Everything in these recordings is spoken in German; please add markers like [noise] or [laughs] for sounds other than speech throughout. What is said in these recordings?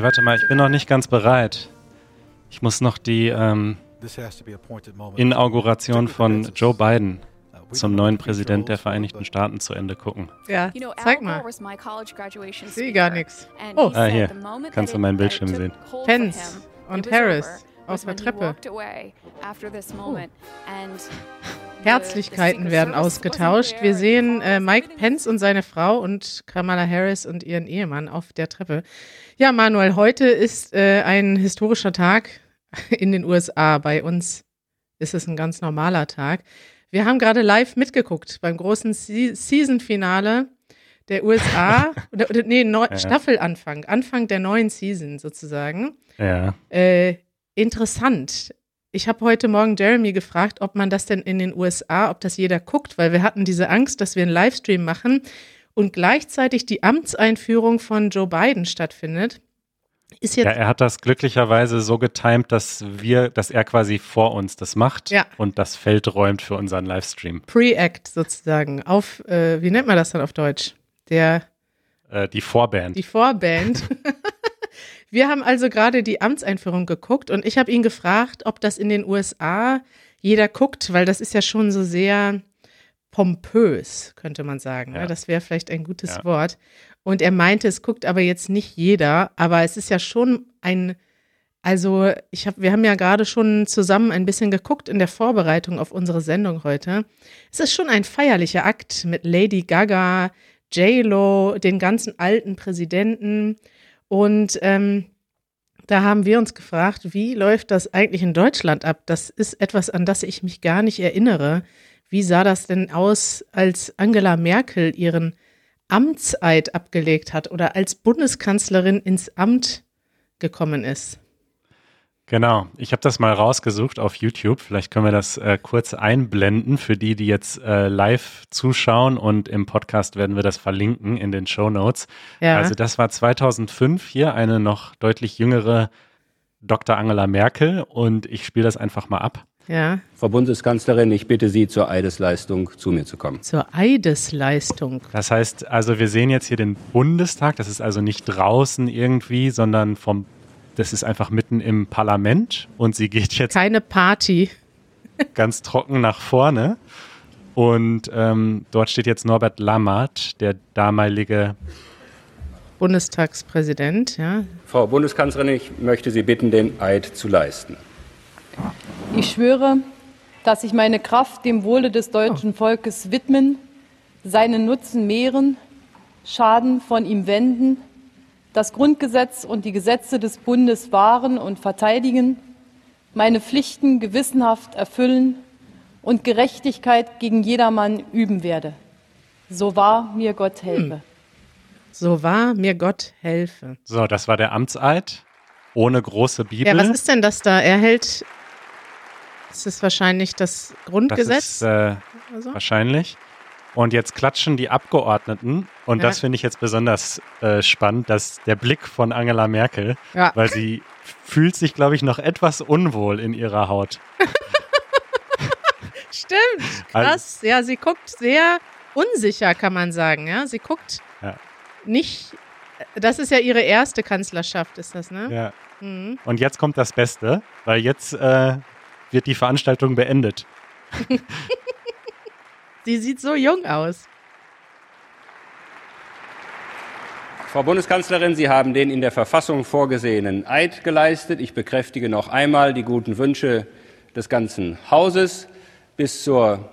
Harry, warte mal, ich bin noch nicht ganz bereit. Ich muss noch die ähm, Inauguration von Joe Biden zum neuen Präsident der Vereinigten Staaten zu Ende gucken. Ja, zeig mal. Ich sehe gar nichts. Oh, ah, hier. Kannst du meinen Bildschirm sehen. Pence und Harris auf der Treppe. Oh. Herzlichkeiten werden ausgetauscht. Wir sehen äh, Mike Pence und seine Frau und Kamala Harris und ihren Ehemann auf der Treppe. Ja, Manuel, heute ist äh, ein historischer Tag in den USA. Bei uns ist es ein ganz normaler Tag. Wir haben gerade live mitgeguckt beim großen Se Season-Finale der USA, [laughs] oder, nee, Neu ja. Staffelanfang, Anfang der neuen Season sozusagen. Ja. Äh, interessant. Ich habe heute Morgen Jeremy gefragt, ob man das denn in den USA, ob das jeder guckt, weil wir hatten diese Angst, dass wir einen Livestream machen und gleichzeitig die Amtseinführung von Joe Biden stattfindet. Ist jetzt ja, er hat das glücklicherweise so getimt, dass wir, dass er quasi vor uns das macht ja. und das Feld räumt für unseren Livestream. Pre-Act sozusagen. Auf, äh, wie nennt man das dann auf Deutsch? Der äh, die Vorband. Die Vorband. [laughs] wir haben also gerade die Amtseinführung geguckt und ich habe ihn gefragt, ob das in den USA jeder guckt, weil das ist ja schon so sehr pompös, könnte man sagen. Ja. Das wäre vielleicht ein gutes ja. Wort. Und er meinte, es guckt aber jetzt nicht jeder, aber es ist ja schon ein, also ich habe, wir haben ja gerade schon zusammen ein bisschen geguckt in der Vorbereitung auf unsere Sendung heute. Es ist schon ein feierlicher Akt mit Lady Gaga, J-Lo, den ganzen alten Präsidenten und ähm, da haben wir uns gefragt, wie läuft das eigentlich in Deutschland ab? Das ist etwas, an das ich mich gar nicht erinnere. Wie sah das denn aus, als Angela Merkel ihren Amtseid abgelegt hat oder als Bundeskanzlerin ins Amt gekommen ist. Genau, ich habe das mal rausgesucht auf YouTube. Vielleicht können wir das äh, kurz einblenden für die, die jetzt äh, live zuschauen und im Podcast werden wir das verlinken in den Show Notes. Ja. Also das war 2005 hier eine noch deutlich jüngere Dr. Angela Merkel und ich spiele das einfach mal ab. Ja. Frau Bundeskanzlerin, ich bitte Sie zur Eidesleistung zu mir zu kommen. Zur Eidesleistung. Das heißt, also wir sehen jetzt hier den Bundestag, das ist also nicht draußen irgendwie, sondern vom das ist einfach mitten im Parlament und sie geht jetzt keine Party [laughs] ganz trocken nach vorne und ähm, dort steht jetzt Norbert Lammert, der damalige Bundestagspräsident. Ja. Frau Bundeskanzlerin, ich möchte Sie bitten, den Eid zu leisten. Ich schwöre, dass ich meine Kraft dem Wohle des deutschen Volkes widmen, seinen Nutzen mehren, Schaden von ihm wenden, das Grundgesetz und die Gesetze des Bundes wahren und verteidigen, meine Pflichten gewissenhaft erfüllen und Gerechtigkeit gegen jedermann üben werde. So wahr mir Gott helfe. So wahr mir Gott helfe. So, das war der Amtseid ohne große Bibel. Ja, was ist denn das da? Er hält das ist wahrscheinlich das Grundgesetz. Das ist, äh, also? Wahrscheinlich. Und jetzt klatschen die Abgeordneten. Und ja. das finde ich jetzt besonders äh, spannend, dass der Blick von Angela Merkel, ja. weil sie fühlt sich, glaube ich, noch etwas unwohl in ihrer Haut. [laughs] Stimmt, krass. Also, ja, sie guckt sehr unsicher, kann man sagen. Ja, sie guckt ja. nicht. Das ist ja ihre erste Kanzlerschaft, ist das, ne? Ja. Mhm. Und jetzt kommt das Beste, weil jetzt äh, wird die Veranstaltung beendet. [laughs] Sie sieht so jung aus. Frau Bundeskanzlerin, Sie haben den in der Verfassung vorgesehenen Eid geleistet. Ich bekräftige noch einmal die guten Wünsche des ganzen Hauses bis zur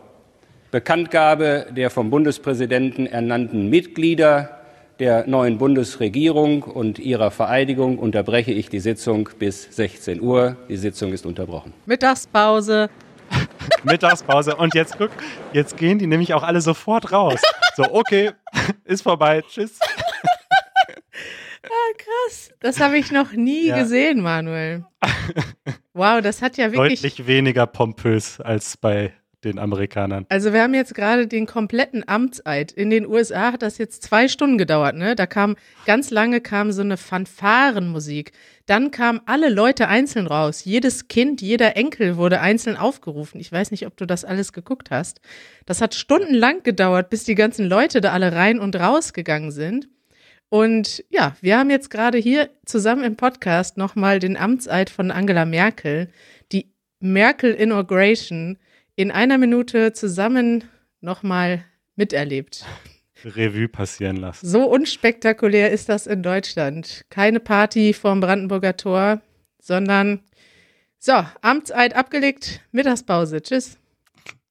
Bekanntgabe der vom Bundespräsidenten ernannten Mitglieder der neuen Bundesregierung und ihrer Vereidigung unterbreche ich die Sitzung bis 16 Uhr. Die Sitzung ist unterbrochen. Mittagspause. [laughs] Mittagspause. Und jetzt guck, jetzt gehen die nämlich auch alle sofort raus. So, okay, [laughs] ist vorbei. Tschüss. [laughs] Ah, krass. Das habe ich noch nie ja. gesehen, Manuel. Wow, das hat ja wirklich. Deutlich weniger pompös als bei den Amerikanern. Also wir haben jetzt gerade den kompletten Amtseid. In den USA hat das jetzt zwei Stunden gedauert, ne? Da kam ganz lange kam so eine Fanfarenmusik. Dann kamen alle Leute einzeln raus. Jedes Kind, jeder Enkel wurde einzeln aufgerufen. Ich weiß nicht, ob du das alles geguckt hast. Das hat stundenlang gedauert, bis die ganzen Leute da alle rein und raus gegangen sind. Und ja, wir haben jetzt gerade hier zusammen im Podcast nochmal den Amtseid von Angela Merkel, die Merkel Inauguration, in einer Minute zusammen nochmal miterlebt. Revue passieren lassen. So unspektakulär ist das in Deutschland. Keine Party vorm Brandenburger Tor, sondern so, Amtseid abgelegt, Mittagspause. Tschüss.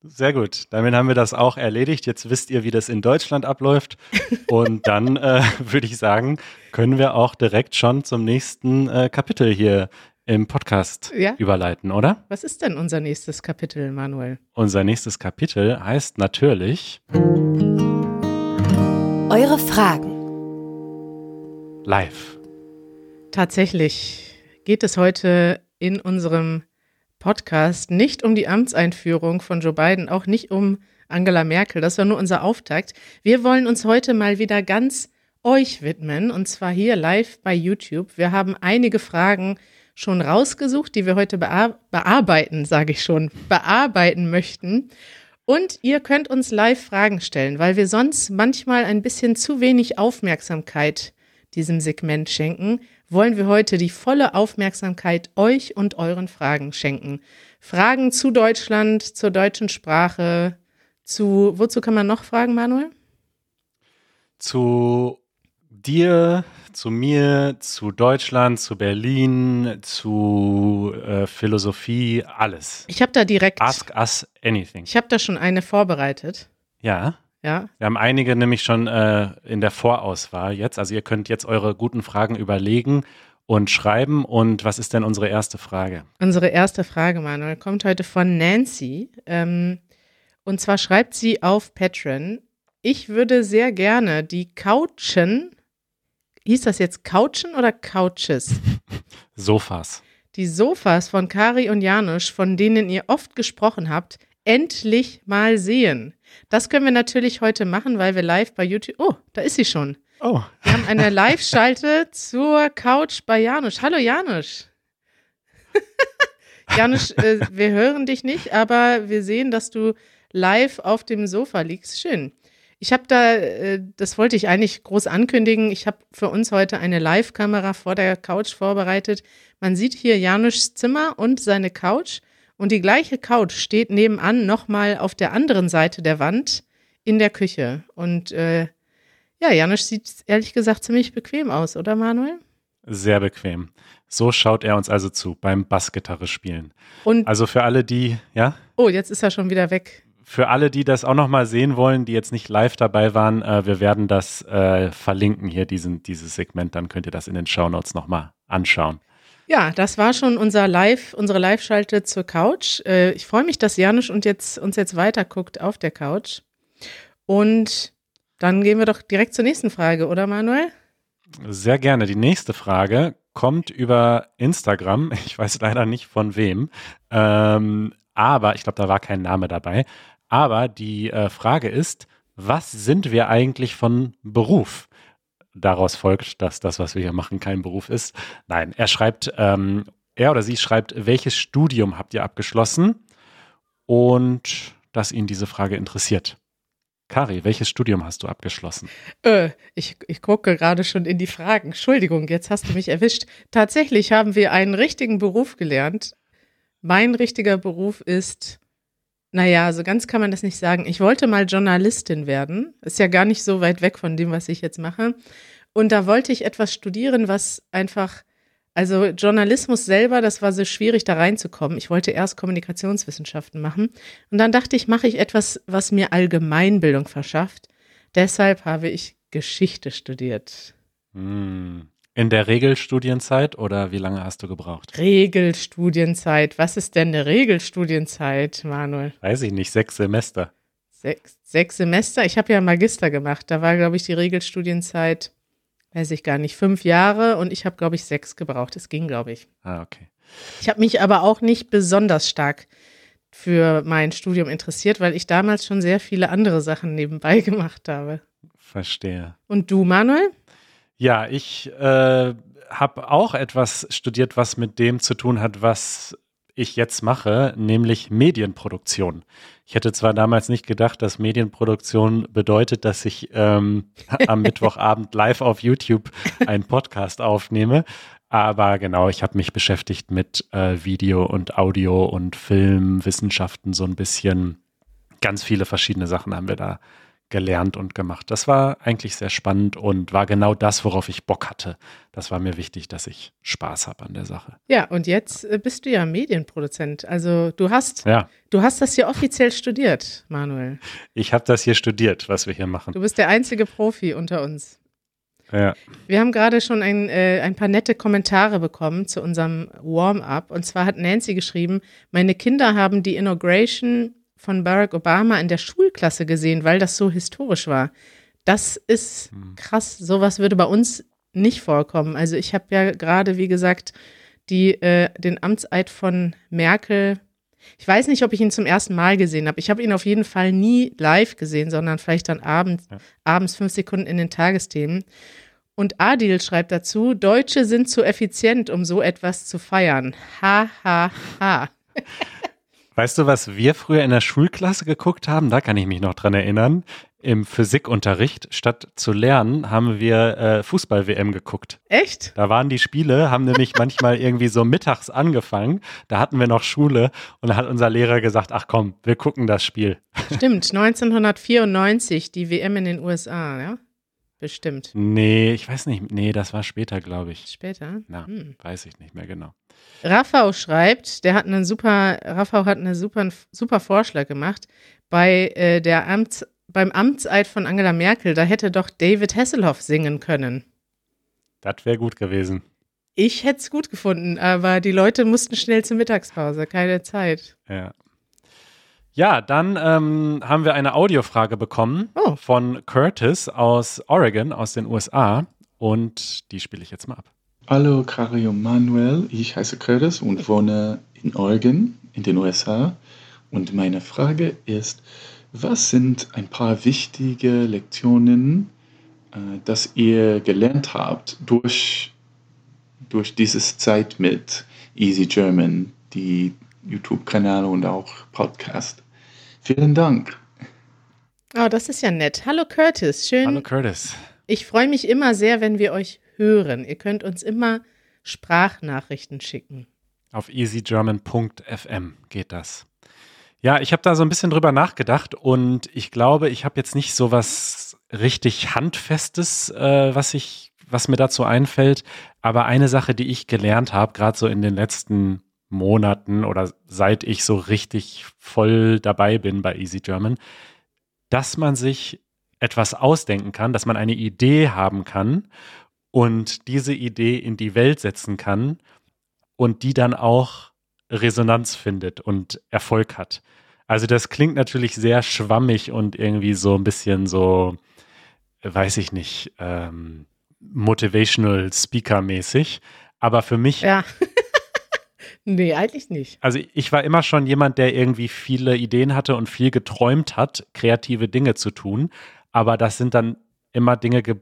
Sehr gut. Damit haben wir das auch erledigt. Jetzt wisst ihr, wie das in Deutschland abläuft. [laughs] Und dann äh, [laughs] würde ich sagen, können wir auch direkt schon zum nächsten äh, Kapitel hier im Podcast ja? überleiten, oder? Was ist denn unser nächstes Kapitel, Manuel? Unser nächstes Kapitel heißt natürlich Eure Fragen. Live. Tatsächlich geht es heute in unserem Podcast nicht um die Amtseinführung von Joe Biden, auch nicht um Angela Merkel. Das war nur unser Auftakt. Wir wollen uns heute mal wieder ganz euch widmen und zwar hier live bei YouTube. Wir haben einige Fragen schon rausgesucht, die wir heute bear bearbeiten, sage ich schon, bearbeiten möchten. Und ihr könnt uns live Fragen stellen, weil wir sonst manchmal ein bisschen zu wenig Aufmerksamkeit diesem Segment schenken wollen wir heute die volle Aufmerksamkeit euch und euren Fragen schenken. Fragen zu Deutschland, zur deutschen Sprache, zu, wozu kann man noch fragen, Manuel? Zu dir, zu mir, zu Deutschland, zu Berlin, zu äh, Philosophie, alles. Ich habe da direkt. Ask us anything. Ich habe da schon eine vorbereitet. Ja. Ja. Wir haben einige nämlich schon äh, in der Vorauswahl jetzt. Also ihr könnt jetzt eure guten Fragen überlegen und schreiben. Und was ist denn unsere erste Frage? Unsere erste Frage, Manuel, kommt heute von Nancy. Ähm, und zwar schreibt sie auf Patreon, ich würde sehr gerne die Couchen, hieß das jetzt Couchen oder Couches? [laughs] Sofas. Die Sofas von Kari und Janusz, von denen ihr oft gesprochen habt, endlich mal sehen. Das können wir natürlich heute machen, weil wir live bei YouTube. Oh, da ist sie schon. Oh. Wir haben eine Live-Schalte [laughs] zur Couch bei Janusz. Hallo Janusz. [laughs] Janusz, äh, wir hören dich nicht, aber wir sehen, dass du live auf dem Sofa liegst. Schön. Ich habe da, äh, das wollte ich eigentlich groß ankündigen. Ich habe für uns heute eine Live-Kamera vor der Couch vorbereitet. Man sieht hier Janusz Zimmer und seine Couch. Und die gleiche Couch steht nebenan nochmal auf der anderen Seite der Wand in der Küche. Und äh, ja, Janusz sieht ehrlich gesagt ziemlich bequem aus, oder Manuel? Sehr bequem. So schaut er uns also zu beim Bassgitarre spielen. Und also für alle, die, ja? Oh, jetzt ist er schon wieder weg. Für alle, die das auch nochmal sehen wollen, die jetzt nicht live dabei waren, äh, wir werden das äh, verlinken hier, diesen, dieses Segment, dann könnt ihr das in den Shownotes nochmal anschauen. Ja, das war schon unser Live, unsere Live-Schalte zur Couch. Äh, ich freue mich, dass Janusz und jetzt, uns jetzt weiter guckt auf der Couch. Und dann gehen wir doch direkt zur nächsten Frage, oder Manuel? Sehr gerne. Die nächste Frage kommt über Instagram. Ich weiß leider nicht von wem. Ähm, aber ich glaube, da war kein Name dabei. Aber die äh, Frage ist, was sind wir eigentlich von Beruf? daraus folgt, dass das, was wir hier machen, kein Beruf ist. Nein, er schreibt, ähm, er oder sie schreibt, welches Studium habt ihr abgeschlossen? Und dass ihn diese Frage interessiert. Kari, welches Studium hast du abgeschlossen? Äh, ich, ich gucke gerade schon in die Fragen. Entschuldigung, jetzt hast du mich erwischt. Tatsächlich haben wir einen richtigen Beruf gelernt. Mein richtiger Beruf ist, naja, so ganz kann man das nicht sagen. Ich wollte mal Journalistin werden. Ist ja gar nicht so weit weg von dem, was ich jetzt mache. Und da wollte ich etwas studieren, was einfach, also Journalismus selber, das war so schwierig, da reinzukommen. Ich wollte erst Kommunikationswissenschaften machen. Und dann dachte ich, mache ich etwas, was mir Allgemeinbildung verschafft. Deshalb habe ich Geschichte studiert. Hm. In der Regelstudienzeit oder wie lange hast du gebraucht? Regelstudienzeit. Was ist denn eine Regelstudienzeit, Manuel? Weiß ich nicht, sechs Semester. Sechs, sechs Semester? Ich habe ja Magister gemacht. Da war, glaube ich, die Regelstudienzeit weiß ich gar nicht, fünf Jahre und ich habe, glaube ich, sechs gebraucht. Es ging, glaube ich. Ah, okay. Ich habe mich aber auch nicht besonders stark für mein Studium interessiert, weil ich damals schon sehr viele andere Sachen nebenbei [laughs] gemacht habe. Verstehe. Und du, Manuel? Ja, ich äh, habe auch etwas studiert, was mit dem zu tun hat, was ich jetzt mache, nämlich Medienproduktion. Ich hätte zwar damals nicht gedacht, dass Medienproduktion bedeutet, dass ich ähm, [laughs] am Mittwochabend live auf YouTube einen Podcast aufnehme, aber genau, ich habe mich beschäftigt mit äh, Video und Audio und Filmwissenschaften so ein bisschen. Ganz viele verschiedene Sachen haben wir da gelernt und gemacht. Das war eigentlich sehr spannend und war genau das, worauf ich Bock hatte. Das war mir wichtig, dass ich Spaß habe an der Sache. Ja, und jetzt äh, bist du ja Medienproduzent. Also du hast, ja. du hast das hier offiziell studiert, Manuel. Ich habe das hier studiert, was wir hier machen. Du bist der einzige Profi unter uns. Ja. Wir haben gerade schon ein, äh, ein paar nette Kommentare bekommen zu unserem Warm-up. Und zwar hat Nancy geschrieben, meine Kinder haben die Inauguration von Barack Obama in der Schulklasse gesehen, weil das so historisch war. Das ist hm. krass. Sowas würde bei uns nicht vorkommen. Also ich habe ja gerade, wie gesagt, die, äh, den Amtseid von Merkel. Ich weiß nicht, ob ich ihn zum ersten Mal gesehen habe. Ich habe ihn auf jeden Fall nie live gesehen, sondern vielleicht dann abends, ja. abends fünf Sekunden in den Tagesthemen. Und Adil schreibt dazu, Deutsche sind zu effizient, um so etwas zu feiern. Ha, ha, ha. [laughs] Weißt du, was wir früher in der Schulklasse geguckt haben? Da kann ich mich noch dran erinnern. Im Physikunterricht, statt zu lernen, haben wir äh, Fußball-WM geguckt. Echt? Da waren die Spiele, haben nämlich [laughs] manchmal irgendwie so mittags angefangen. Da hatten wir noch Schule und da hat unser Lehrer gesagt, ach komm, wir gucken das Spiel. Stimmt, 1994, die WM in den USA, ja? Bestimmt. Nee, ich weiß nicht. Nee, das war später, glaube ich. Später? Na, hm. weiß ich nicht mehr genau. Raffau schreibt, der hat einen super, Raffau hat einen super, super Vorschlag gemacht. Bei äh, der Amts, beim Amtseid von Angela Merkel, da hätte doch David Hasselhoff singen können. Das wäre gut gewesen. Ich hätte es gut gefunden, aber die Leute mussten schnell zur Mittagspause, keine Zeit. Ja. Ja, dann ähm, haben wir eine Audiofrage bekommen oh. von Curtis aus Oregon, aus den USA. Und die spiele ich jetzt mal ab. Hallo, Cario Manuel. Ich heiße Curtis und wohne in Oregon, in den USA. Und meine Frage ist, was sind ein paar wichtige Lektionen, äh, dass ihr gelernt habt durch, durch diese Zeit mit Easy German, die YouTube-Kanal und auch Podcast? Vielen Dank. Oh, das ist ja nett. Hallo Curtis, schön. Hallo Curtis. Ich freue mich immer sehr, wenn wir euch hören. Ihr könnt uns immer Sprachnachrichten schicken. Auf easygerman.fm geht das. Ja, ich habe da so ein bisschen drüber nachgedacht und ich glaube, ich habe jetzt nicht so was richtig handfestes, äh, was ich, was mir dazu einfällt. Aber eine Sache, die ich gelernt habe, gerade so in den letzten Monaten oder seit ich so richtig voll dabei bin bei Easy German, dass man sich etwas ausdenken kann, dass man eine Idee haben kann und diese Idee in die Welt setzen kann und die dann auch Resonanz findet und Erfolg hat. Also das klingt natürlich sehr schwammig und irgendwie so ein bisschen so, weiß ich nicht, ähm, motivational Speaker mäßig. Aber für mich ja. [laughs] Nee, eigentlich nicht. Also ich war immer schon jemand, der irgendwie viele Ideen hatte und viel geträumt hat, kreative Dinge zu tun. Aber das sind dann immer Dinge ge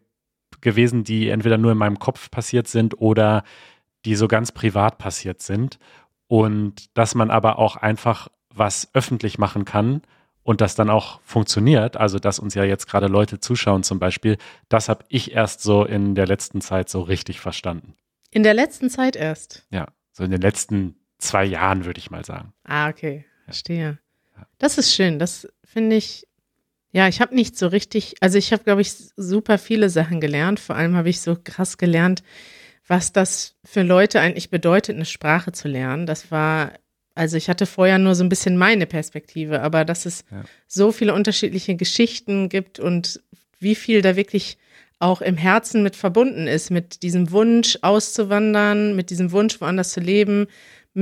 gewesen, die entweder nur in meinem Kopf passiert sind oder die so ganz privat passiert sind. Und dass man aber auch einfach was öffentlich machen kann und das dann auch funktioniert, also dass uns ja jetzt gerade Leute zuschauen zum Beispiel, das habe ich erst so in der letzten Zeit so richtig verstanden. In der letzten Zeit erst? Ja. So in den letzten zwei Jahren, würde ich mal sagen. Ah, okay. Verstehe. Das ist schön. Das finde ich, ja, ich habe nicht so richtig, also ich habe, glaube ich, super viele Sachen gelernt. Vor allem habe ich so krass gelernt, was das für Leute eigentlich bedeutet, eine Sprache zu lernen. Das war, also ich hatte vorher nur so ein bisschen meine Perspektive, aber dass es ja. so viele unterschiedliche Geschichten gibt und wie viel da wirklich auch im Herzen mit verbunden ist, mit diesem Wunsch auszuwandern, mit diesem Wunsch woanders zu leben,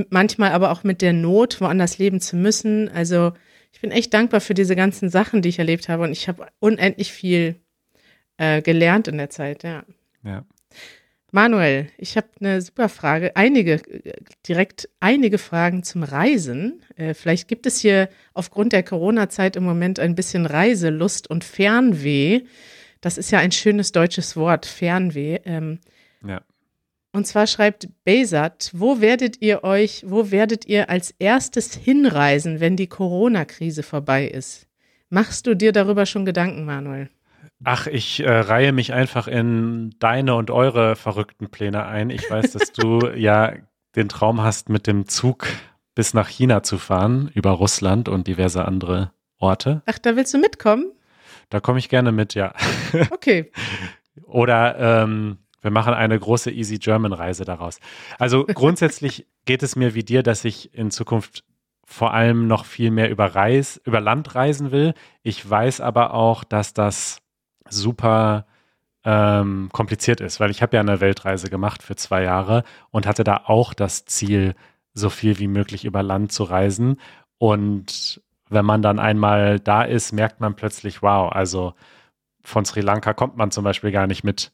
manchmal aber auch mit der Not woanders leben zu müssen. Also ich bin echt dankbar für diese ganzen Sachen, die ich erlebt habe und ich habe unendlich viel äh, gelernt in der Zeit, ja. Ja. Manuel, ich habe eine super Frage. Einige, direkt einige Fragen zum Reisen. Äh, vielleicht gibt es hier aufgrund der Corona-Zeit im Moment ein bisschen Reiselust und Fernweh. Das ist ja ein schönes deutsches Wort, Fernweh. Ähm, ja. Und zwar schreibt Besat, wo werdet ihr euch, wo werdet ihr als erstes hinreisen, wenn die Corona-Krise vorbei ist? Machst du dir darüber schon Gedanken, Manuel? Ach, ich äh, reihe mich einfach in deine und eure verrückten Pläne ein. Ich weiß, dass du [laughs] ja den Traum hast, mit dem Zug bis nach China zu fahren, über Russland und diverse andere Orte. Ach, da willst du mitkommen? Da komme ich gerne mit, ja. Okay. [laughs] Oder ähm, wir machen eine große Easy German Reise daraus. Also [laughs] grundsätzlich geht es mir wie dir, dass ich in Zukunft vor allem noch viel mehr über Reis, über Land reisen will. Ich weiß aber auch, dass das super ähm, kompliziert ist, weil ich habe ja eine Weltreise gemacht für zwei Jahre und hatte da auch das Ziel, so viel wie möglich über Land zu reisen. Und wenn man dann einmal da ist, merkt man plötzlich, wow, also von Sri Lanka kommt man zum Beispiel gar nicht mit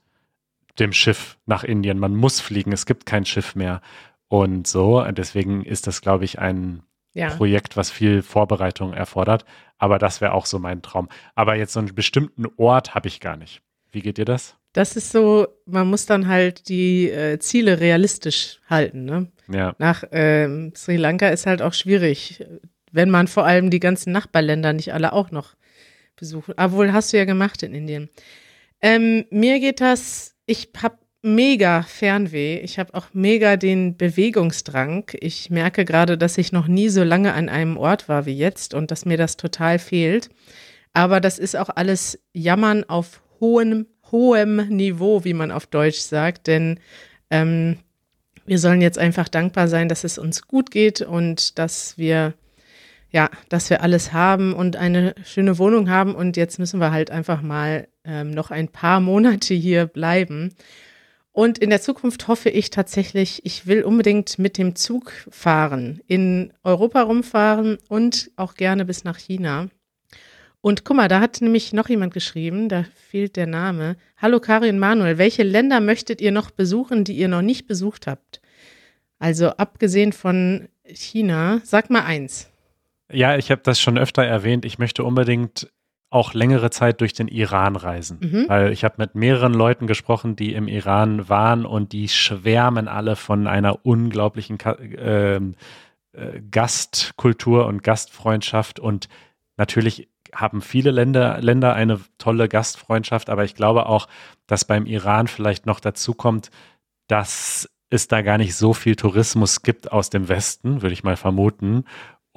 dem Schiff nach Indien. Man muss fliegen, es gibt kein Schiff mehr. Und so, deswegen ist das, glaube ich, ein ja. Projekt, was viel Vorbereitung erfordert. Aber das wäre auch so mein Traum. Aber jetzt so einen bestimmten Ort habe ich gar nicht. Wie geht dir das? Das ist so, man muss dann halt die äh, Ziele realistisch halten. Ne? Ja. Nach ähm, Sri Lanka ist halt auch schwierig, wenn man vor allem die ganzen Nachbarländer nicht alle auch noch besucht. Obwohl hast du ja gemacht in Indien. Ähm, mir geht das, ich habe mega Fernweh. Ich habe auch mega den Bewegungsdrang. Ich merke gerade, dass ich noch nie so lange an einem Ort war wie jetzt und dass mir das total fehlt. Aber das ist auch alles Jammern auf hohem, hohem Niveau, wie man auf Deutsch sagt. Denn ähm, wir sollen jetzt einfach dankbar sein, dass es uns gut geht und dass wir ja, dass wir alles haben und eine schöne Wohnung haben. Und jetzt müssen wir halt einfach mal ähm, noch ein paar Monate hier bleiben. Und in der Zukunft hoffe ich tatsächlich, ich will unbedingt mit dem Zug fahren, in Europa rumfahren und auch gerne bis nach China. Und guck mal, da hat nämlich noch jemand geschrieben, da fehlt der Name. Hallo Karin Manuel, welche Länder möchtet ihr noch besuchen, die ihr noch nicht besucht habt? Also abgesehen von China, sag mal eins. Ja, ich habe das schon öfter erwähnt. Ich möchte unbedingt auch längere Zeit durch den Iran reisen. Mhm. Weil ich habe mit mehreren Leuten gesprochen, die im Iran waren und die schwärmen alle von einer unglaublichen ähm, äh, Gastkultur und Gastfreundschaft. Und natürlich haben viele Länder, Länder eine tolle Gastfreundschaft, aber ich glaube auch, dass beim Iran vielleicht noch dazu kommt, dass es da gar nicht so viel Tourismus gibt aus dem Westen, würde ich mal vermuten.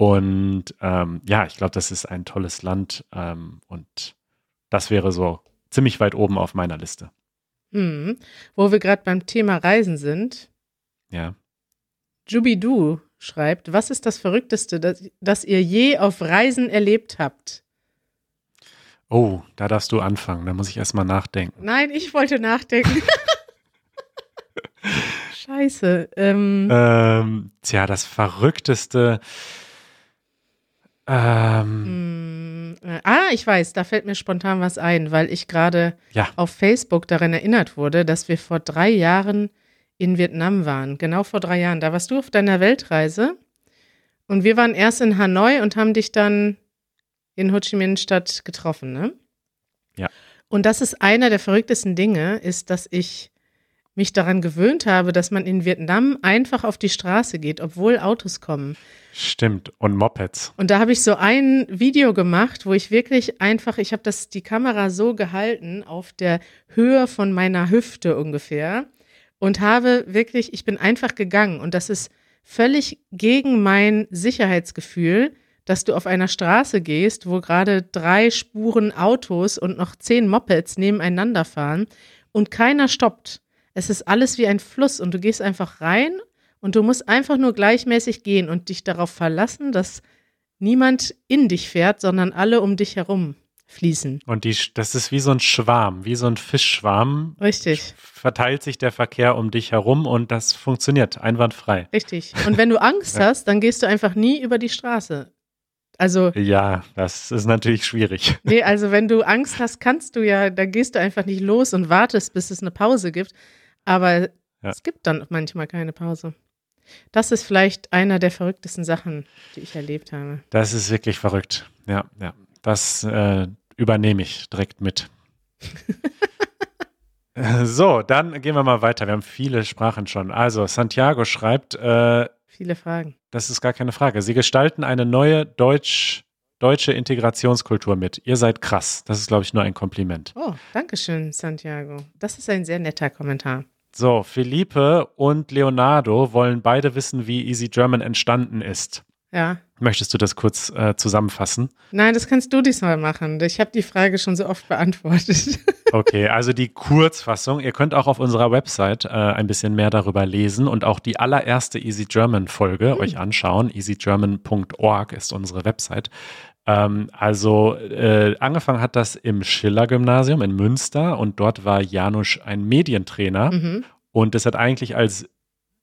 Und ähm, ja, ich glaube, das ist ein tolles Land ähm, und das wäre so ziemlich weit oben auf meiner Liste. Mhm. Wo wir gerade beim Thema Reisen sind. Ja. Jubidu schreibt, was ist das Verrückteste, das, das ihr je auf Reisen erlebt habt? Oh, da darfst du anfangen. Da muss ich erstmal nachdenken. Nein, ich wollte nachdenken. [laughs] Scheiße. Ähm, ähm, tja, das Verrückteste. Ähm, mm, äh, ah, ich weiß, da fällt mir spontan was ein, weil ich gerade ja. auf Facebook daran erinnert wurde, dass wir vor drei Jahren in Vietnam waren. Genau vor drei Jahren. Da warst du auf deiner Weltreise und wir waren erst in Hanoi und haben dich dann in Ho Chi Minh Stadt getroffen, ne? Ja. Und das ist einer der verrücktesten Dinge, ist, dass ich mich daran gewöhnt habe, dass man in Vietnam einfach auf die Straße geht, obwohl Autos kommen. Stimmt, und Mopeds. Und da habe ich so ein Video gemacht, wo ich wirklich einfach, ich habe das die Kamera so gehalten auf der Höhe von meiner Hüfte ungefähr und habe wirklich, ich bin einfach gegangen und das ist völlig gegen mein Sicherheitsgefühl, dass du auf einer Straße gehst, wo gerade drei Spuren Autos und noch zehn Mopeds nebeneinander fahren und keiner stoppt. Es ist alles wie ein Fluss und du gehst einfach rein und du musst einfach nur gleichmäßig gehen und dich darauf verlassen, dass niemand in dich fährt, sondern alle um dich herum fließen. Und die, das ist wie so ein Schwarm, wie so ein Fischschwarm. Richtig. Verteilt sich der Verkehr um dich herum und das funktioniert einwandfrei. Richtig. Und wenn du Angst [laughs] hast, dann gehst du einfach nie über die Straße. Also. Ja, das ist natürlich schwierig. [laughs] Nee, also wenn du Angst hast, kannst du ja, da gehst du einfach nicht los und wartest, bis es eine Pause gibt. Aber ja. es gibt dann manchmal keine Pause. Das ist vielleicht einer der verrücktesten Sachen, die ich erlebt habe. Das ist wirklich verrückt. Ja, ja. Das äh, übernehme ich direkt mit. [laughs] So, dann gehen wir mal weiter. Wir haben viele Sprachen schon. Also, Santiago schreibt, äh, Viele Fragen. das ist gar keine Frage. Sie gestalten eine neue Deutsch, deutsche Integrationskultur mit. Ihr seid krass. Das ist, glaube ich, nur ein Kompliment. Oh, danke schön, Santiago. Das ist ein sehr netter Kommentar. So, Felipe und Leonardo wollen beide wissen, wie Easy German entstanden ist. Ja. Möchtest du das kurz äh, zusammenfassen? Nein, das kannst du diesmal machen. Ich habe die Frage schon so oft beantwortet. [laughs] Okay, also die Kurzfassung. Ihr könnt auch auf unserer Website äh, ein bisschen mehr darüber lesen und auch die allererste Easy German Folge euch anschauen. easygerman.org ist unsere Website. Ähm, also äh, angefangen hat das im Schiller-Gymnasium in Münster und dort war Janusz ein Medientrainer mhm. und es hat eigentlich als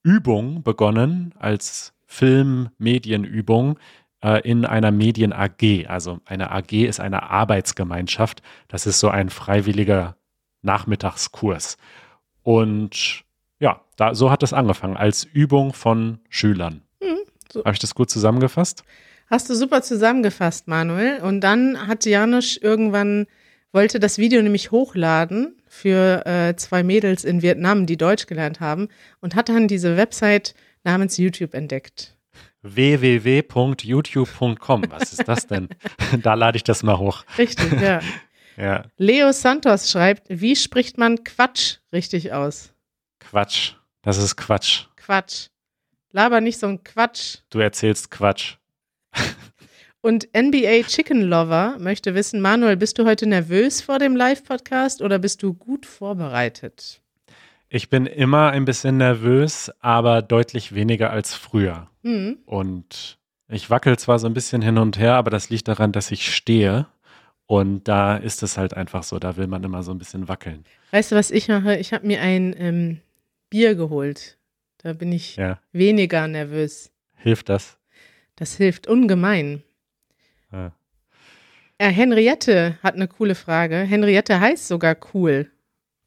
Übung begonnen, als Film-Medienübung äh, in einer Medien-AG. Also eine AG ist eine Arbeitsgemeinschaft. Das ist so ein freiwilliger Nachmittagskurs. Und ja, da, so hat es angefangen, als Übung von Schülern. so. Habe ich das gut zusammengefasst? Hast du super zusammengefasst, Manuel. Und dann hat Janusz irgendwann, wollte das Video nämlich hochladen für äh, zwei Mädels in Vietnam, die Deutsch gelernt haben und hat dann diese Website namens YouTube entdeckt. www.youtube.com. Was ist das denn? [laughs] da lade ich das mal hoch. Richtig, ja. [laughs] Ja, Leo Santos schreibt, wie spricht man Quatsch richtig aus? Quatsch. Das ist Quatsch. Quatsch. Laber nicht so ein Quatsch. Du erzählst Quatsch. Und NBA Chicken Lover möchte wissen, Manuel, bist du heute nervös vor dem Live-Podcast oder bist du gut vorbereitet? Ich bin immer ein bisschen nervös, aber deutlich weniger als früher. Hm. Und ich wackel zwar so ein bisschen hin und her, aber das liegt daran, dass ich stehe. Und da ist es halt einfach so, da will man immer so ein bisschen wackeln. Weißt du, was ich mache? Ich habe mir ein ähm, Bier geholt. Da bin ich Ja, weniger nervös. hilft das? Das hilft ungemein. Ja. Äh, Henriette hat eine coole Frage. Henriette heißt sogar cool,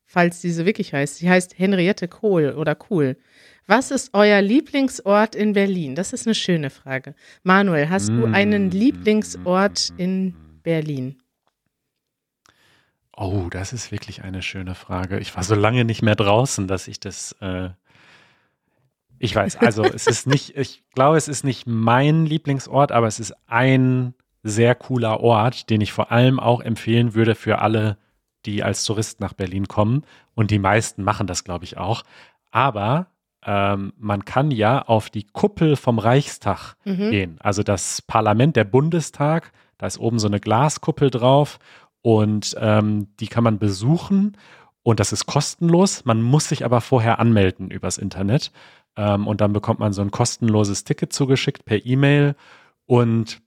falls diese wirklich heißt. Sie heißt Henriette Kohl oder cool. Was ist euer Lieblingsort in Berlin? Das ist eine schöne Frage. Manuel, hast du Mm. einen Lieblingsort in Berlin? Oh, das ist wirklich eine schöne Frage. Ich war so lange nicht mehr draußen, dass ich das. Äh ich weiß, also es ist nicht, ich glaube, es ist nicht mein Lieblingsort, aber es ist ein sehr cooler Ort, den ich vor allem auch empfehlen würde für alle, die als Tourist nach Berlin kommen. Und die meisten machen das, glaube ich, auch. Aber ähm, man kann ja auf die Kuppel vom Reichstag Mhm. gehen. Also das Parlament, der Bundestag, da ist oben so eine Glaskuppel drauf und ähm, die kann man besuchen und das ist kostenlos. Man muss sich aber vorher anmelden übers Internet ähm, und dann bekommt man so ein kostenloses Ticket zugeschickt per E-Mail und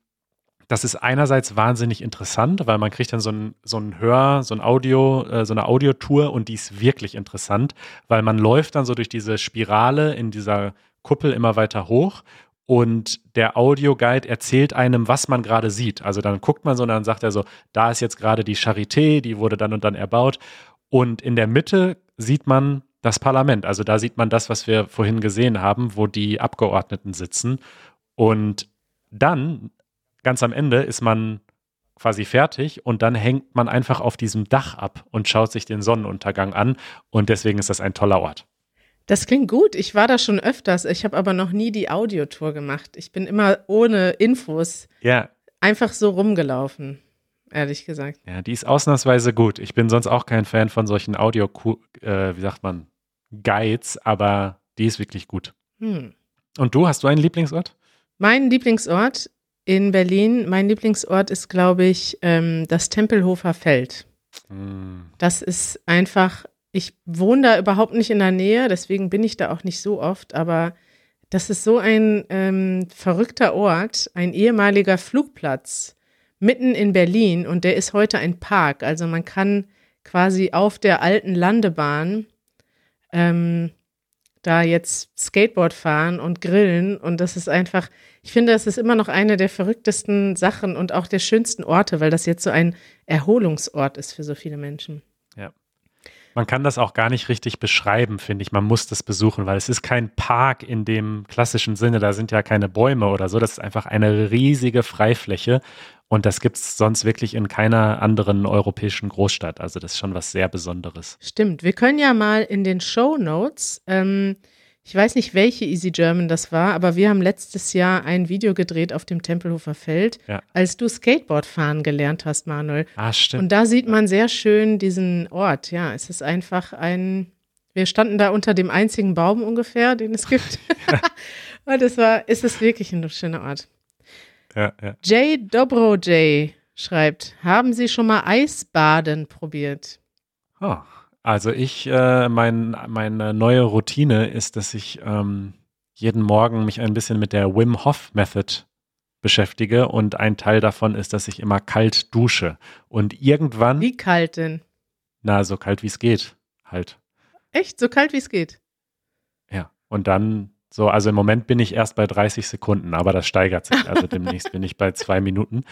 das ist einerseits wahnsinnig interessant, weil man kriegt dann so ein, so ein Hör, so ein Audio, äh, so eine Audiotour und die ist wirklich interessant, weil man läuft dann so durch diese Spirale in dieser Kuppel immer weiter hoch und der Audioguide erzählt einem, was man gerade sieht. Also dann guckt man so und dann sagt er so, da ist jetzt gerade die Charité, die wurde dann und dann erbaut und in der Mitte sieht man das Parlament. Also da sieht man das, was wir vorhin gesehen haben, wo die Abgeordneten sitzen und dann ganz am Ende ist man quasi fertig und dann hängt man einfach auf diesem Dach ab und schaut sich den Sonnenuntergang an und deswegen ist das ein toller Ort. Das klingt gut. Ich war da schon öfters. Ich habe aber noch nie die Audiotour gemacht. Ich bin immer ohne Infos Ja, einfach so rumgelaufen, ehrlich gesagt. ja, die ist ausnahmsweise gut. Ich bin sonst auch kein Fan von solchen Audio, äh, wie sagt man, Guides, aber die ist wirklich gut. Hm. Und du, hast du einen Lieblingsort? Mein Lieblingsort in Berlin, mein Lieblingsort ist, glaube ich, ähm, das Tempelhofer Feld. Hm, Das ist einfach, ich wohne da überhaupt nicht in der Nähe, deswegen bin ich da auch nicht so oft, aber das ist so ein ähm, verrückter Ort, ein ehemaliger Flugplatz mitten in Berlin und der ist heute ein Park. Also man kann quasi auf der alten Landebahn ähm, da jetzt Skateboard fahren und grillen und das ist einfach, ich finde, das ist immer noch eine der verrücktesten Sachen und auch der schönsten Orte, weil das jetzt so ein Erholungsort ist für so viele Menschen. Man kann das auch gar nicht richtig beschreiben, finde ich. Man muss das besuchen, weil es ist kein Park in dem klassischen Sinne. Da sind ja keine Bäume oder so. Das ist einfach eine riesige Freifläche. Und das gibt es sonst wirklich in keiner anderen europäischen Großstadt. Also das ist schon was sehr Besonderes. Stimmt. Wir können ja mal in den Show Notes ähm, ich weiß nicht, welche Easy German das war, aber wir haben letztes Jahr ein Video gedreht auf dem Tempelhofer Feld, ja. als du Skateboard fahren gelernt hast, Manuel. Ah, stimmt. Und da sieht man sehr schön diesen Ort. Ja, es ist einfach ein, wir standen da unter dem einzigen Baum ungefähr, den es gibt. [laughs] [laughs] Und es war, ist es wirklich ein schöner Ort. Ja, ja. Jay Dobro J schreibt, haben Sie schon mal Eisbaden probiert? Oh, also ich, äh, mein, meine neue Routine ist, dass ich ähm, jeden Morgen mich ein bisschen mit der Wim Hof Method beschäftige und ein Teil davon ist, dass ich immer kalt dusche. Und irgendwann. Wie kalt denn? Na, so kalt wie es geht, halt. Echt? So kalt wie es geht? Ja. Und dann so, also im Moment bin ich erst bei 30 Sekunden, aber das steigert sich. Also demnächst bin ich bei zwei Minuten.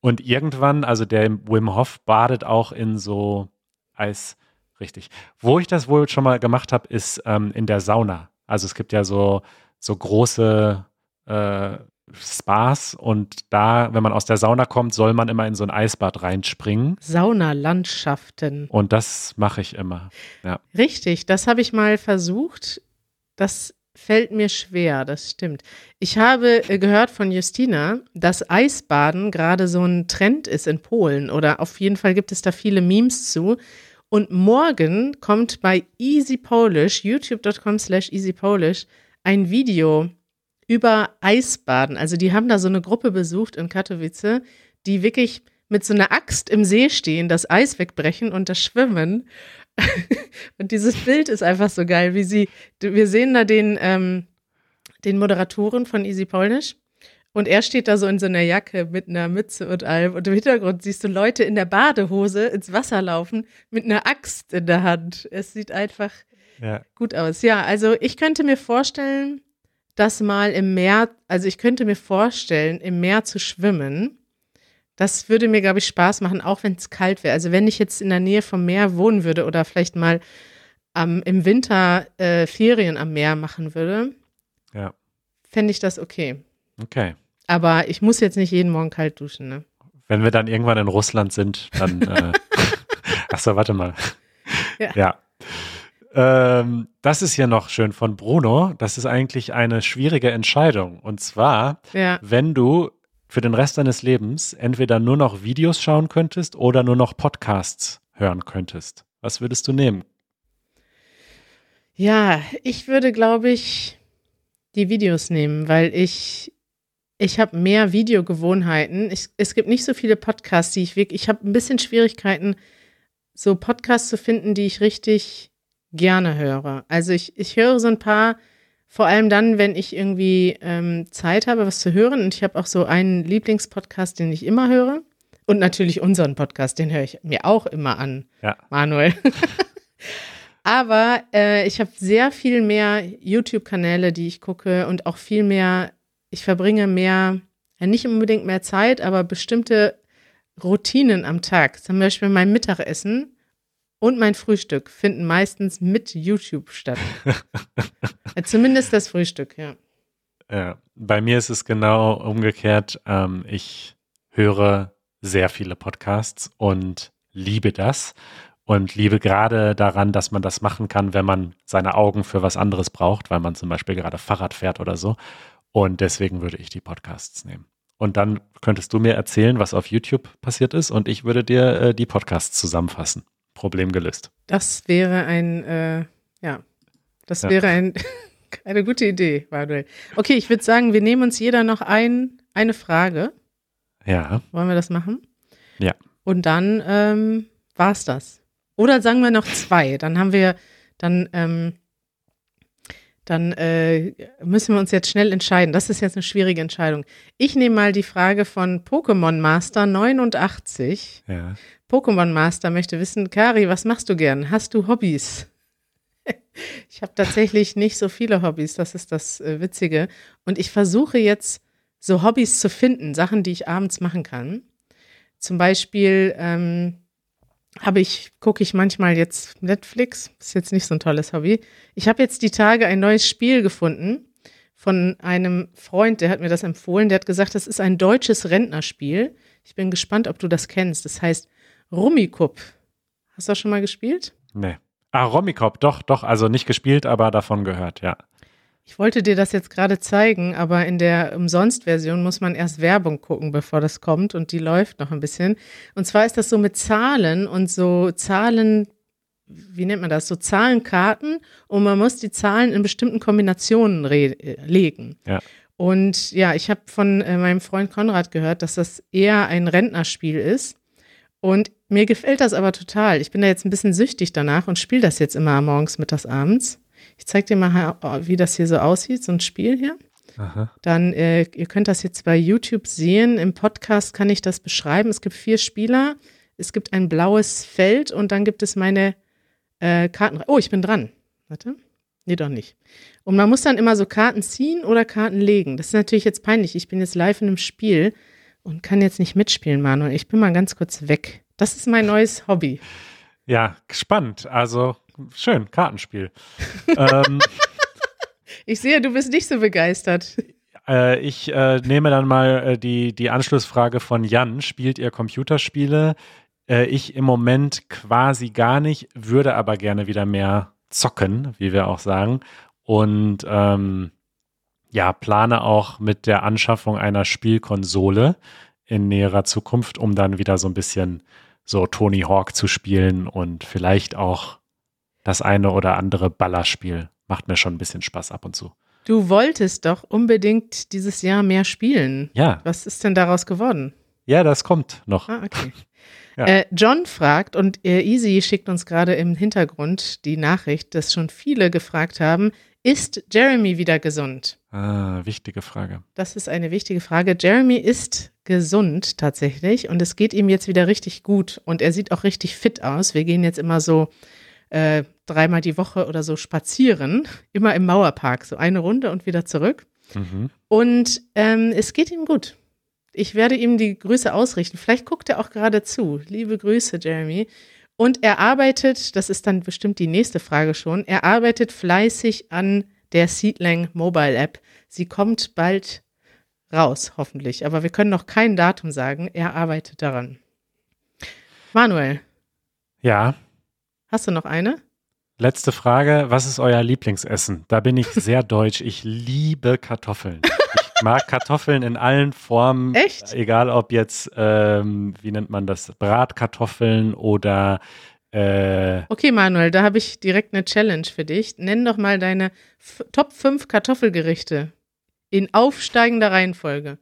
Und irgendwann, also der Wim Hof badet auch in so Eis Richtig. Wo ich das wohl schon mal gemacht habe, ist ähm, in der Sauna. Also es gibt ja so, so große äh, Spas und da, wenn man aus der Sauna kommt, soll man immer in so ein Eisbad reinspringen. Saunalandschaften. Und das mache ich immer. Ja. Richtig, das habe ich mal versucht. Das fällt mir schwer, das stimmt. Ich habe äh, gehört von Justina, dass Eisbaden gerade so ein Trend ist in Polen oder auf jeden Fall gibt es da viele Memes zu. Und morgen kommt bei Easy Polish, youtube.com slash easypolish, ein Video über Eisbaden. Also die haben da so eine Gruppe besucht in Katowice, die wirklich mit so einer Axt im See stehen, das Eis wegbrechen und das Schwimmen. [laughs] und dieses Bild ist einfach so geil, wie sie, wir sehen da den, ähm, den Moderatoren von Easy Polish und er steht da so in so einer Jacke mit einer Mütze und allem. Und im Hintergrund siehst du Leute in der Badehose ins Wasser laufen mit einer Axt in der Hand. Es sieht einfach ja. gut aus. Ja, also ich könnte mir vorstellen, das mal im Meer, also ich könnte mir vorstellen, im Meer zu schwimmen. Das würde mir, glaube ich, Spaß machen, auch wenn es kalt wäre. Also wenn ich jetzt in der Nähe vom Meer wohnen würde oder vielleicht mal am, im Winter äh, Ferien am Meer machen würde, ja. fände ich das okay. Okay. Aber ich muss jetzt nicht jeden Morgen kalt duschen, ne? Wenn wir dann irgendwann in Russland sind, dann. [laughs] Äh, Achso, warte mal. Ja. ja. Ähm, das ist hier noch schön von Bruno. Das ist eigentlich eine schwierige Entscheidung. Und zwar, ja. wenn du für den Rest deines Lebens entweder nur noch Videos schauen könntest oder nur noch Podcasts hören könntest. Was würdest du nehmen? Ja, ich würde, glaube ich, die Videos nehmen, weil ich ich habe mehr Videogewohnheiten. Ich, es gibt nicht so viele Podcasts, die ich wirklich. Ich habe ein bisschen Schwierigkeiten, so Podcasts zu finden, die ich richtig gerne höre. Also ich, ich höre so ein paar, vor allem dann, wenn ich irgendwie ähm, Zeit habe, was zu hören. Und ich habe auch so einen Lieblingspodcast, den ich immer höre. Und natürlich unseren Podcast, den höre ich mir auch immer an, ja. Manuel. [laughs] Aber äh, ich habe sehr viel mehr YouTube-Kanäle, die ich gucke und auch viel mehr ich verbringe mehr, ja nicht unbedingt mehr Zeit, aber bestimmte Routinen am Tag. Zum Beispiel mein Mittagessen und mein Frühstück finden meistens mit YouTube statt. [laughs] zumindest das Frühstück, ja. Ja, bei mir ist es genau umgekehrt. Ähm, ich höre sehr viele Podcasts und liebe das und liebe gerade daran, dass man das machen kann, wenn man seine Augen für was anderes braucht, weil man zum Beispiel gerade Fahrrad fährt oder so. Und deswegen würde ich die Podcasts nehmen. Und dann könntest du mir erzählen, was auf YouTube passiert ist und ich würde dir äh, die Podcasts zusammenfassen. Problem gelöst. Das wäre ein, äh, ja, das ja. wäre ein, [laughs] eine gute Idee, Manuel. Okay, ich würde sagen, wir nehmen uns jeder noch ein, eine Frage. Ja. Wollen wir das machen? Ja. Und dann ähm, war es das. Oder sagen wir noch zwei. Dann haben wir, dann ähm, dann äh, müssen wir uns jetzt schnell entscheiden. Das ist jetzt eine schwierige Entscheidung. Ich nehme mal die Frage von Pokémon Master 89. Ja. Pokémon Master möchte wissen, Kari, was machst du gern? Hast du Hobbys? [laughs] ich habe tatsächlich nicht so viele Hobbys, das ist das äh, Witzige. Und ich versuche jetzt so Hobbys zu finden, Sachen, die ich abends machen kann. Zum Beispiel ähm, habe ich, gucke ich manchmal jetzt Netflix. Ist jetzt nicht so ein tolles Hobby. Ich habe jetzt die Tage ein neues Spiel gefunden von einem Freund, der hat mir das empfohlen. Der hat gesagt, das ist ein deutsches Rentnerspiel. Ich bin gespannt, ob du das kennst. Das heißt Rummikub. Hast du das schon mal gespielt? Nee. Ah, Rummikub, doch, doch. Also nicht gespielt, aber davon gehört, ja. Ich wollte dir das jetzt gerade zeigen, aber in der Umsonst-Version muss man erst Werbung gucken, bevor das kommt und die läuft noch ein bisschen. Und zwar ist das so mit Zahlen und so Zahlen, wie nennt man das, so Zahlenkarten und man muss die Zahlen in bestimmten Kombinationen legen. Ja. Und ja, ich habe von äh, meinem Freund Konrad gehört, dass das eher ein Rentnerspiel ist. Und mir gefällt das aber total. Ich bin da jetzt ein bisschen süchtig danach und spiele das jetzt immer morgens, mittags, abends. Ich zeige dir mal, wie das hier so aussieht, so ein Spiel hier. Aha. Dann, äh, ihr könnt das jetzt bei YouTube sehen. Im Podcast kann ich das beschreiben. Es gibt vier Spieler, es gibt ein blaues Feld und dann gibt es meine äh, Karten. Oh, ich bin dran. Warte. Nee, doch nicht. Und man muss dann immer so Karten ziehen oder Karten legen. Das ist natürlich jetzt peinlich. Ich bin jetzt live in einem Spiel und kann jetzt nicht mitspielen, Manuel. Ich bin mal ganz kurz weg. Das ist mein neues Hobby. Ja, spannend. Also schön, Kartenspiel. [laughs] ähm, ich sehe, du bist nicht so begeistert. Äh, ich äh, nehme dann mal äh, die, die Anschlussfrage von Jan. Spielt ihr Computerspiele? Äh, ich im Moment quasi gar nicht, würde aber gerne wieder mehr zocken, wie wir auch sagen. Und ähm, ja, plane auch mit der Anschaffung einer Spielkonsole in näherer Zukunft, um dann wieder so ein bisschen so Tony Hawk zu spielen und vielleicht auch das eine oder andere Ballerspiel. Macht mir schon ein bisschen Spaß ab und zu. Du wolltest doch unbedingt dieses Jahr mehr spielen. Ja. Was ist denn daraus geworden? Ja, das kommt noch. Ah, okay. [laughs] Ja. Äh, John fragt, und äh, Easy schickt uns gerade im Hintergrund die Nachricht, dass schon viele gefragt haben, ist Jeremy wieder gesund? Ah, wichtige Frage. Das ist eine wichtige Frage. Jeremy ist gesund tatsächlich und es geht ihm jetzt wieder richtig gut und er sieht auch richtig fit aus. Wir gehen jetzt immer so äh, dreimal die Woche oder so spazieren, immer im Mauerpark, so eine Runde und wieder zurück. Mhm. Und ähm, es geht ihm gut. Ich werde ihm die Grüße ausrichten. Vielleicht guckt er auch gerade zu. Liebe Grüße, Jeremy. Und er arbeitet, das ist dann bestimmt die nächste Frage schon, er arbeitet fleißig an der Seedlang Mobile App. Sie kommt bald raus, hoffentlich. Aber wir können noch kein Datum sagen. Er arbeitet daran. Manuel, Ja, hast du noch eine? Letzte Frage. Was ist euer Lieblingsessen? Da bin ich sehr [laughs] deutsch. Ich liebe Kartoffeln. Ich mag Kartoffeln in allen Formen. Echt? Egal ob jetzt, ähm, wie nennt man das, Bratkartoffeln oder äh, Okay, Manuel, da habe ich direkt eine Challenge für dich. Nenn doch mal deine F Top 5 Kartoffelgerichte in aufsteigender Reihenfolge.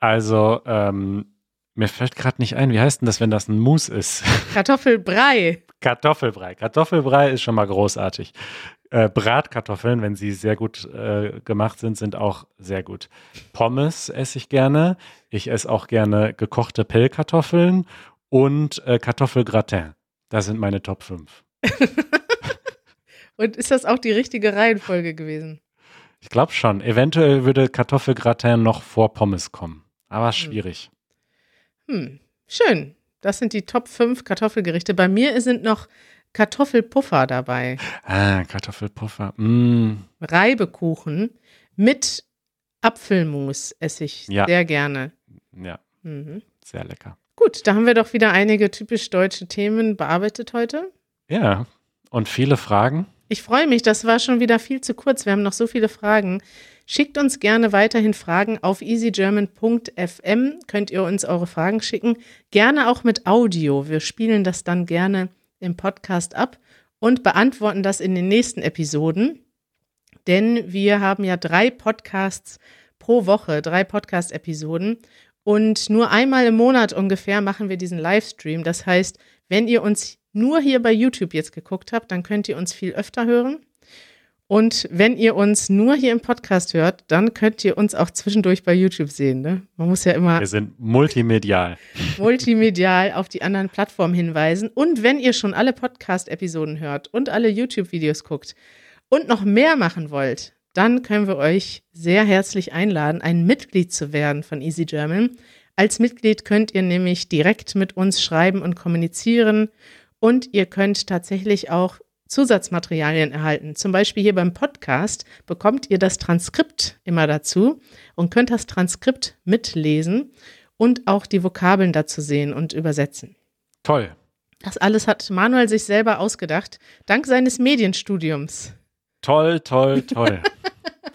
also ähm, mir fällt gerade nicht ein, wie heißt denn das, wenn das ein Mousse ist? Kartoffelbrei. Kartoffelbrei. Kartoffelbrei ist schon mal großartig. Äh, Bratkartoffeln, wenn sie sehr gut äh, gemacht sind, sind auch sehr gut. Pommes esse ich gerne. Ich esse auch gerne gekochte Pellkartoffeln und äh, Kartoffelgratin. Das sind meine Top 5. [laughs] Und ist das auch die richtige Reihenfolge gewesen? Ich glaube schon. Eventuell würde Kartoffelgratin noch vor Pommes kommen. Aber schwierig. Hm, schön. Das sind die Top 5 Kartoffelgerichte. Bei mir sind noch Kartoffelpuffer dabei. Ah, Kartoffelpuffer. Mm. Reibekuchen mit Apfelmus esse ich Ja. sehr gerne. Ja, Mhm. sehr lecker. Gut, da haben wir doch wieder einige typisch deutsche Themen bearbeitet heute. Ja, und viele Fragen. Ich freue mich, das war schon wieder viel zu kurz. Wir haben noch so viele Fragen. Schickt uns gerne weiterhin Fragen auf easygerman.fm. Könnt ihr uns eure Fragen schicken. Gerne auch mit Audio. Wir spielen das dann gerne im Podcast ab und beantworten das in den nächsten Episoden. Denn wir haben ja drei Podcasts pro Woche, drei Podcast-Episoden. Und nur einmal im Monat ungefähr machen wir diesen Livestream. Das heißt, wenn ihr uns nur hier bei YouTube jetzt geguckt habt, dann könnt ihr uns viel öfter hören. Und wenn ihr uns nur hier im Podcast hört, dann könnt ihr uns auch zwischendurch bei YouTube sehen. Ne? Man muss ja immer Wir sind multimedial. multimedial auf die anderen Plattformen hinweisen. Und wenn ihr schon alle Podcast-Episoden hört und alle YouTube-Videos guckt und noch mehr machen wollt, dann können wir euch sehr herzlich einladen, ein Mitglied zu werden von Easy German. Als Mitglied könnt ihr nämlich direkt mit uns schreiben und kommunizieren und ihr könnt tatsächlich auch Zusatzmaterialien erhalten. Zum Beispiel hier beim Podcast bekommt ihr das Transkript immer dazu und könnt das Transkript mitlesen und auch die Vokabeln dazu sehen und übersetzen. Toll. Das alles hat Manuel sich selber ausgedacht, dank seines Medienstudiums. Toll, toll, toll.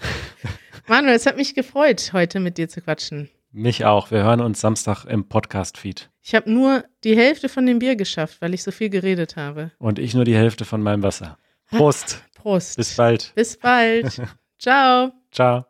[laughs] Manuel, es hat mich gefreut, heute mit dir zu quatschen. Mich auch. Wir hören uns Samstag im Podcast-Feed. Ich habe nur die Hälfte von dem Bier geschafft, weil ich so viel geredet habe. Und ich nur die Hälfte von meinem Wasser. Prost. [laughs] Prost. Bis bald. Bis bald. [laughs] Ciao. Ciao.